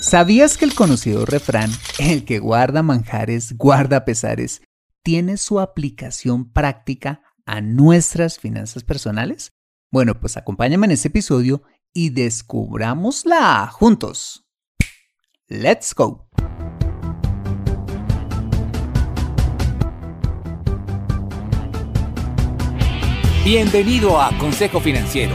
¿Sabías que el conocido refrán, el que guarda manjares, guarda pesares, tiene su aplicación práctica a nuestras finanzas personales? Bueno, pues acompáñame en este episodio y descubrámosla juntos. ¡Let's go! Bienvenido a Consejo Financiero,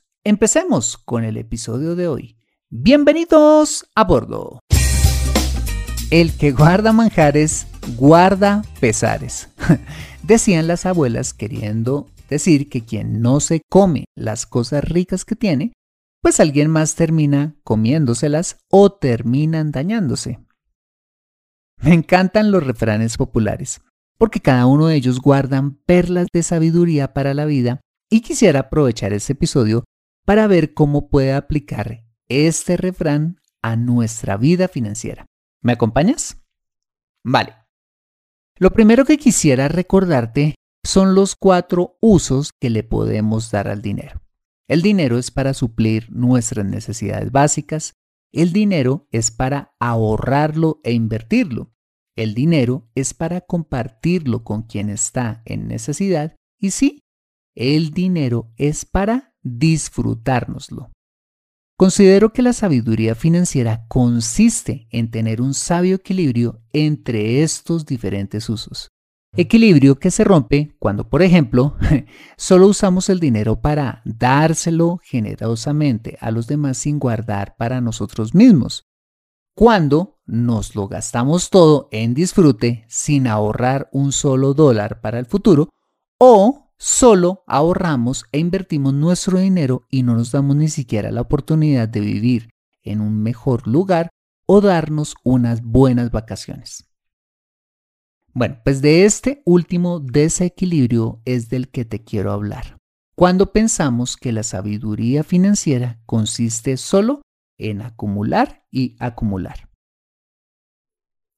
Empecemos con el episodio de hoy. Bienvenidos a bordo. El que guarda manjares, guarda pesares. Decían las abuelas queriendo decir que quien no se come las cosas ricas que tiene, pues alguien más termina comiéndoselas o terminan dañándose. Me encantan los refranes populares, porque cada uno de ellos guardan perlas de sabiduría para la vida y quisiera aprovechar este episodio para ver cómo puede aplicar este refrán a nuestra vida financiera. ¿Me acompañas? Vale. Lo primero que quisiera recordarte son los cuatro usos que le podemos dar al dinero. El dinero es para suplir nuestras necesidades básicas. El dinero es para ahorrarlo e invertirlo. El dinero es para compartirlo con quien está en necesidad. Y sí, el dinero es para disfrutárnoslo. Considero que la sabiduría financiera consiste en tener un sabio equilibrio entre estos diferentes usos. Equilibrio que se rompe cuando, por ejemplo, solo usamos el dinero para dárselo generosamente a los demás sin guardar para nosotros mismos. Cuando nos lo gastamos todo en disfrute sin ahorrar un solo dólar para el futuro o Solo ahorramos e invertimos nuestro dinero y no nos damos ni siquiera la oportunidad de vivir en un mejor lugar o darnos unas buenas vacaciones. Bueno, pues de este último desequilibrio es del que te quiero hablar. Cuando pensamos que la sabiduría financiera consiste solo en acumular y acumular.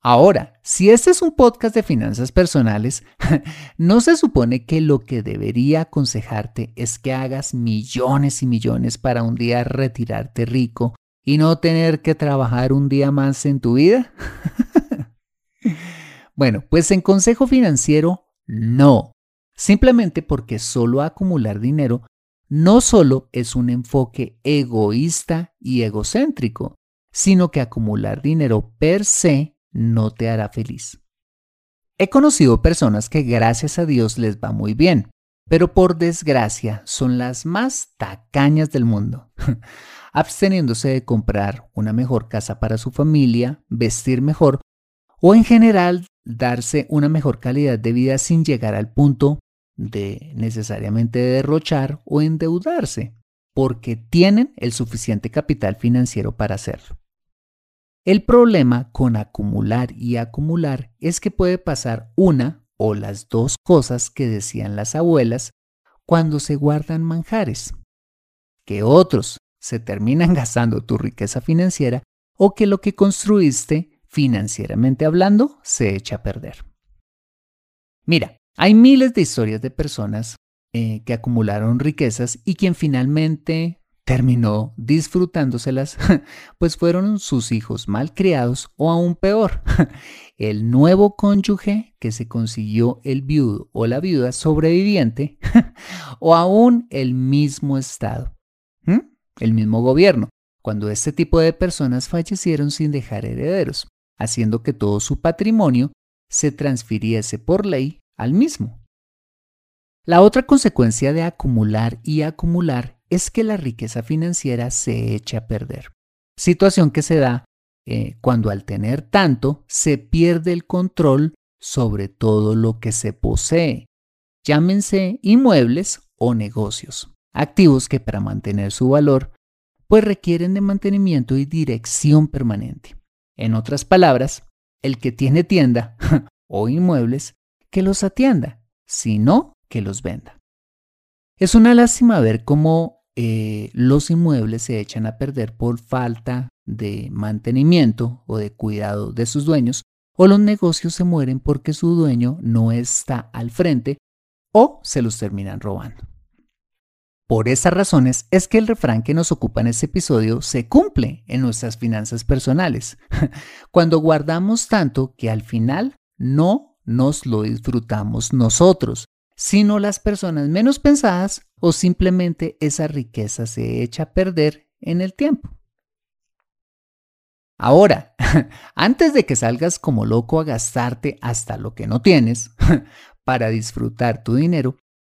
Ahora, si este es un podcast de finanzas personales, no se supone que lo que debería aconsejarte es que hagas millones y millones para un día retirarte rico y no tener que trabajar un día más en tu vida. bueno, pues en consejo financiero, no. Simplemente porque solo acumular dinero no solo es un enfoque egoísta y egocéntrico, sino que acumular dinero per se no te hará feliz. He conocido personas que gracias a Dios les va muy bien, pero por desgracia son las más tacañas del mundo, absteniéndose de comprar una mejor casa para su familia, vestir mejor o en general darse una mejor calidad de vida sin llegar al punto de necesariamente derrochar o endeudarse, porque tienen el suficiente capital financiero para hacerlo. El problema con acumular y acumular es que puede pasar una o las dos cosas que decían las abuelas cuando se guardan manjares, que otros se terminan gastando tu riqueza financiera o que lo que construiste financieramente hablando se echa a perder. Mira, hay miles de historias de personas eh, que acumularon riquezas y quien finalmente terminó disfrutándoselas, pues fueron sus hijos mal criados o aún peor, el nuevo cónyuge que se consiguió el viudo o la viuda sobreviviente o aún el mismo Estado, el mismo gobierno, cuando este tipo de personas fallecieron sin dejar herederos, haciendo que todo su patrimonio se transfiriese por ley al mismo. La otra consecuencia de acumular y acumular es que la riqueza financiera se echa a perder. Situación que se da eh, cuando al tener tanto se pierde el control sobre todo lo que se posee, llámense inmuebles o negocios, activos que para mantener su valor pues requieren de mantenimiento y dirección permanente. En otras palabras, el que tiene tienda o inmuebles que los atienda, sino que los venda. Es una lástima ver cómo eh, los inmuebles se echan a perder por falta de mantenimiento o de cuidado de sus dueños, o los negocios se mueren porque su dueño no está al frente o se los terminan robando. Por esas razones es que el refrán que nos ocupa en este episodio se cumple en nuestras finanzas personales, cuando guardamos tanto que al final no nos lo disfrutamos nosotros, sino las personas menos pensadas o simplemente esa riqueza se echa a perder en el tiempo. Ahora, antes de que salgas como loco a gastarte hasta lo que no tienes para disfrutar tu dinero,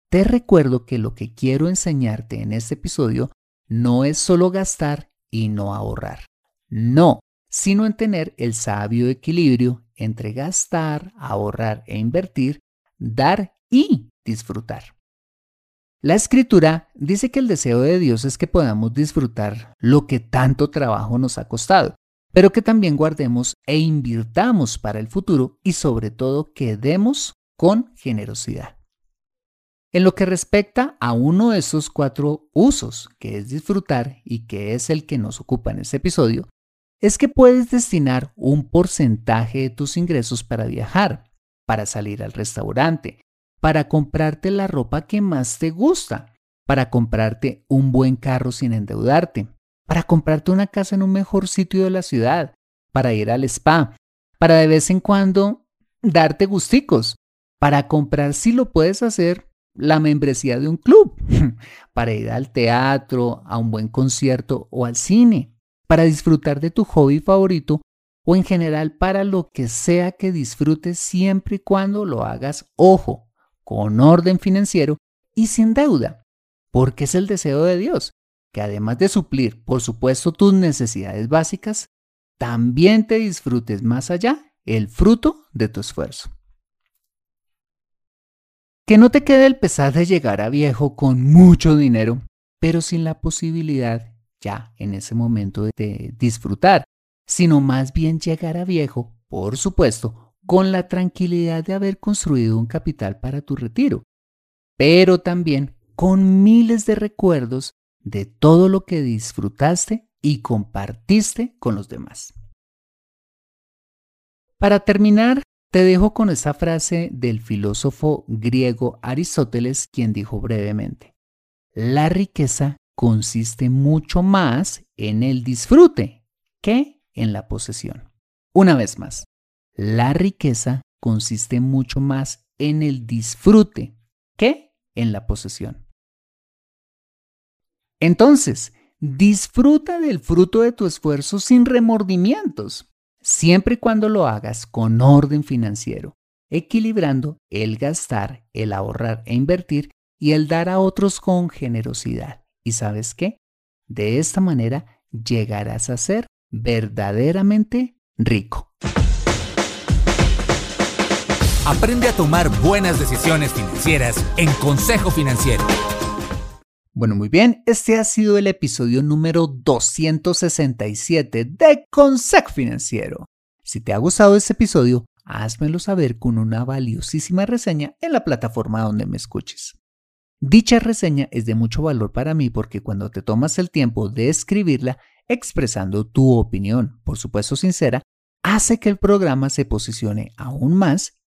te recuerdo que lo que quiero enseñarte en este episodio no es solo gastar y no ahorrar. No, sino en tener el sabio equilibrio entre gastar, ahorrar e invertir, dar y disfrutar. La escritura dice que el deseo de Dios es que podamos disfrutar lo que tanto trabajo nos ha costado, pero que también guardemos e invirtamos para el futuro y sobre todo que demos con generosidad. En lo que respecta a uno de esos cuatro usos, que es disfrutar y que es el que nos ocupa en este episodio, es que puedes destinar un porcentaje de tus ingresos para viajar, para salir al restaurante, para comprarte la ropa que más te gusta, para comprarte un buen carro sin endeudarte, para comprarte una casa en un mejor sitio de la ciudad, para ir al spa, para de vez en cuando darte gusticos, para comprar si lo puedes hacer la membresía de un club, para ir al teatro, a un buen concierto o al cine para disfrutar de tu hobby favorito o en general para lo que sea que disfrutes siempre y cuando lo hagas, ojo, con orden financiero y sin deuda, porque es el deseo de Dios, que además de suplir, por supuesto, tus necesidades básicas, también te disfrutes más allá el fruto de tu esfuerzo. Que no te quede el pesar de llegar a viejo con mucho dinero, pero sin la posibilidad ya en ese momento de disfrutar, sino más bien llegar a viejo, por supuesto, con la tranquilidad de haber construido un capital para tu retiro, pero también con miles de recuerdos de todo lo que disfrutaste y compartiste con los demás. Para terminar, te dejo con esa frase del filósofo griego Aristóteles, quien dijo brevemente, la riqueza consiste mucho más en el disfrute que en la posesión. Una vez más, la riqueza consiste mucho más en el disfrute que en la posesión. Entonces, disfruta del fruto de tu esfuerzo sin remordimientos, siempre y cuando lo hagas con orden financiero, equilibrando el gastar, el ahorrar e invertir y el dar a otros con generosidad. ¿Y sabes qué? De esta manera llegarás a ser verdaderamente rico. Aprende a tomar buenas decisiones financieras en Consejo Financiero. Bueno, muy bien, este ha sido el episodio número 267 de Consejo Financiero. Si te ha gustado este episodio, házmelo saber con una valiosísima reseña en la plataforma donde me escuches. Dicha reseña es de mucho valor para mí porque cuando te tomas el tiempo de escribirla expresando tu opinión, por supuesto sincera, hace que el programa se posicione aún más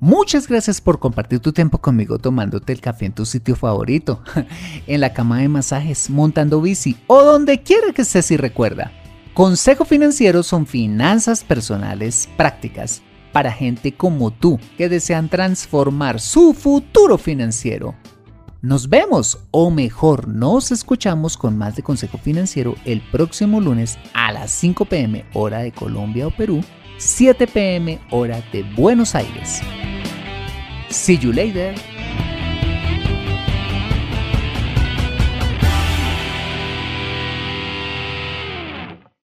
Muchas gracias por compartir tu tiempo conmigo tomándote el café en tu sitio favorito, en la cama de masajes, montando bici o donde quiera que estés y recuerda. Consejo Financiero son finanzas personales prácticas para gente como tú que desean transformar su futuro financiero. Nos vemos, o mejor, nos escuchamos con más de Consejo Financiero el próximo lunes a las 5 pm hora de Colombia o Perú, 7 pm hora de Buenos Aires. See you later.